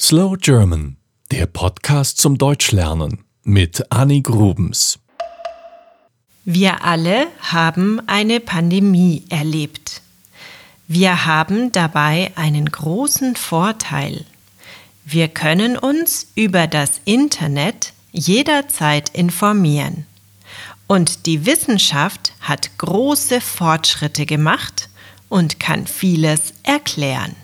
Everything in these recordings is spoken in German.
Slow German, der Podcast zum Deutschlernen mit Annie Grubens. Wir alle haben eine Pandemie erlebt. Wir haben dabei einen großen Vorteil. Wir können uns über das Internet jederzeit informieren. Und die Wissenschaft hat große Fortschritte gemacht und kann vieles erklären.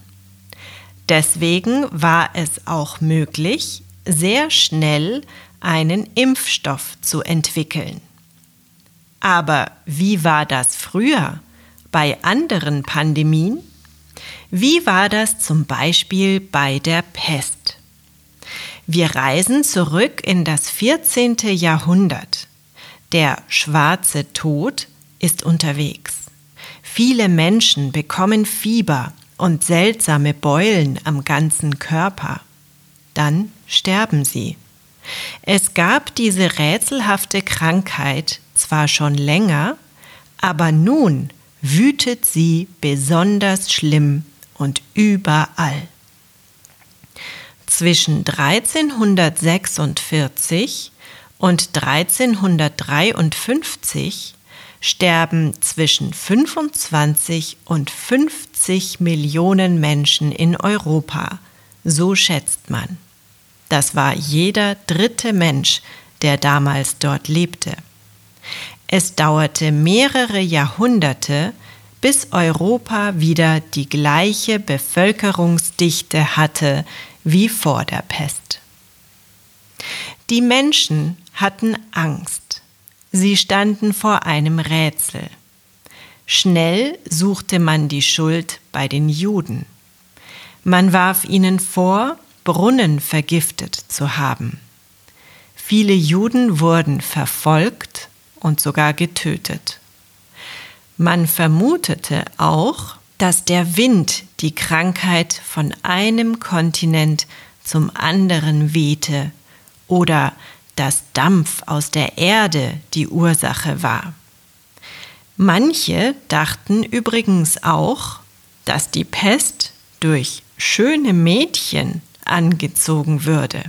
Deswegen war es auch möglich, sehr schnell einen Impfstoff zu entwickeln. Aber wie war das früher bei anderen Pandemien? Wie war das zum Beispiel bei der Pest? Wir reisen zurück in das 14. Jahrhundert. Der schwarze Tod ist unterwegs. Viele Menschen bekommen Fieber und seltsame Beulen am ganzen Körper. Dann sterben sie. Es gab diese rätselhafte Krankheit zwar schon länger, aber nun wütet sie besonders schlimm und überall. Zwischen 1346 und 1353 sterben zwischen 25 und 50 Millionen Menschen in Europa. So schätzt man. Das war jeder dritte Mensch, der damals dort lebte. Es dauerte mehrere Jahrhunderte, bis Europa wieder die gleiche Bevölkerungsdichte hatte wie vor der Pest. Die Menschen hatten Angst. Sie standen vor einem Rätsel. Schnell suchte man die Schuld bei den Juden. Man warf ihnen vor, Brunnen vergiftet zu haben. Viele Juden wurden verfolgt und sogar getötet. Man vermutete auch, dass der Wind die Krankheit von einem Kontinent zum anderen wehte oder dass Dampf aus der Erde die Ursache war. Manche dachten übrigens auch, dass die Pest durch schöne Mädchen angezogen würde.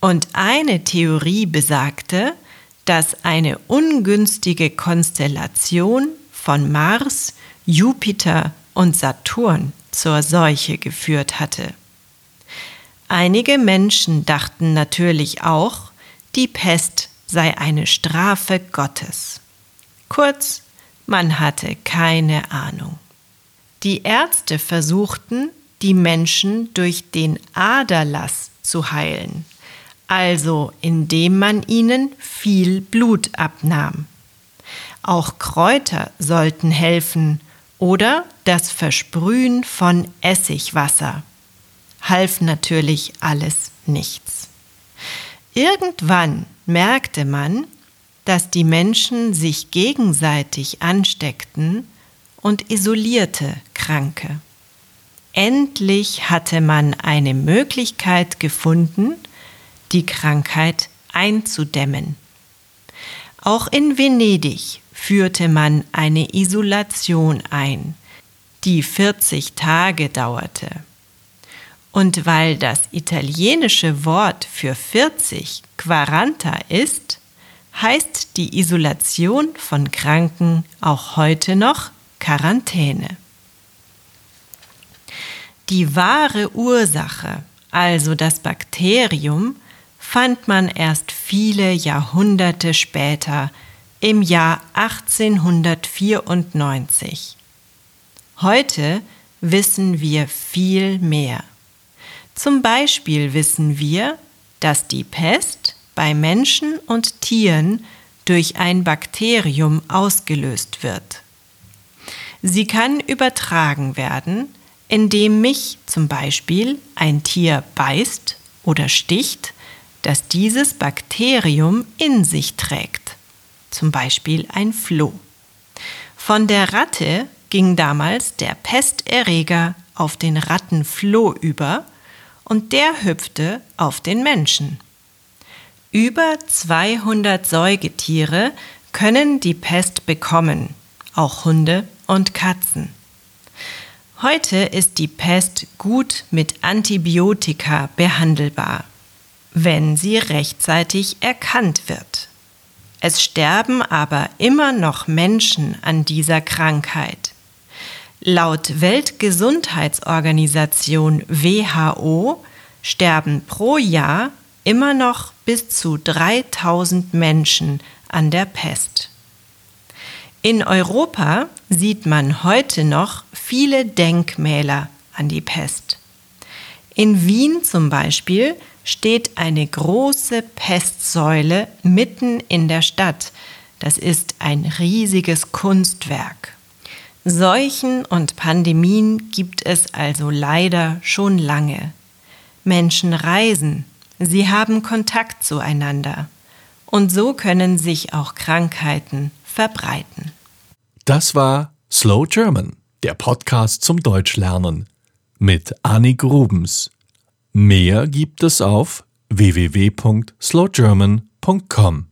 Und eine Theorie besagte, dass eine ungünstige Konstellation von Mars, Jupiter und Saturn zur Seuche geführt hatte. Einige Menschen dachten natürlich auch, die Pest sei eine Strafe Gottes. Kurz, man hatte keine Ahnung. Die Ärzte versuchten, die Menschen durch den Aderlass zu heilen, also indem man ihnen viel Blut abnahm. Auch Kräuter sollten helfen oder das Versprühen von Essigwasser. Half natürlich alles nichts. Irgendwann merkte man, dass die Menschen sich gegenseitig ansteckten und isolierte Kranke. Endlich hatte man eine Möglichkeit gefunden, die Krankheit einzudämmen. Auch in Venedig führte man eine Isolation ein, die 40 Tage dauerte. Und weil das italienische Wort für 40 Quaranta ist, heißt die Isolation von Kranken auch heute noch Quarantäne. Die wahre Ursache, also das Bakterium, fand man erst viele Jahrhunderte später, im Jahr 1894. Heute wissen wir viel mehr. Zum Beispiel wissen wir, dass die Pest bei Menschen und Tieren durch ein Bakterium ausgelöst wird. Sie kann übertragen werden, indem mich zum Beispiel ein Tier beißt oder sticht, das dieses Bakterium in sich trägt, zum Beispiel ein Floh. Von der Ratte ging damals der Pesterreger auf den Rattenfloh über und der hüpfte auf den Menschen. Über 200 Säugetiere können die Pest bekommen, auch Hunde und Katzen. Heute ist die Pest gut mit Antibiotika behandelbar, wenn sie rechtzeitig erkannt wird. Es sterben aber immer noch Menschen an dieser Krankheit. Laut Weltgesundheitsorganisation WHO sterben pro Jahr immer noch bis zu 3000 Menschen an der Pest. In Europa sieht man heute noch viele Denkmäler an die Pest. In Wien zum Beispiel steht eine große Pestsäule mitten in der Stadt. Das ist ein riesiges Kunstwerk. Seuchen und Pandemien gibt es also leider schon lange. Menschen reisen, sie haben Kontakt zueinander. Und so können sich auch Krankheiten verbreiten. Das war Slow German, der Podcast zum Deutschlernen mit Annik Rubens. Mehr gibt es auf www.slowgerman.com.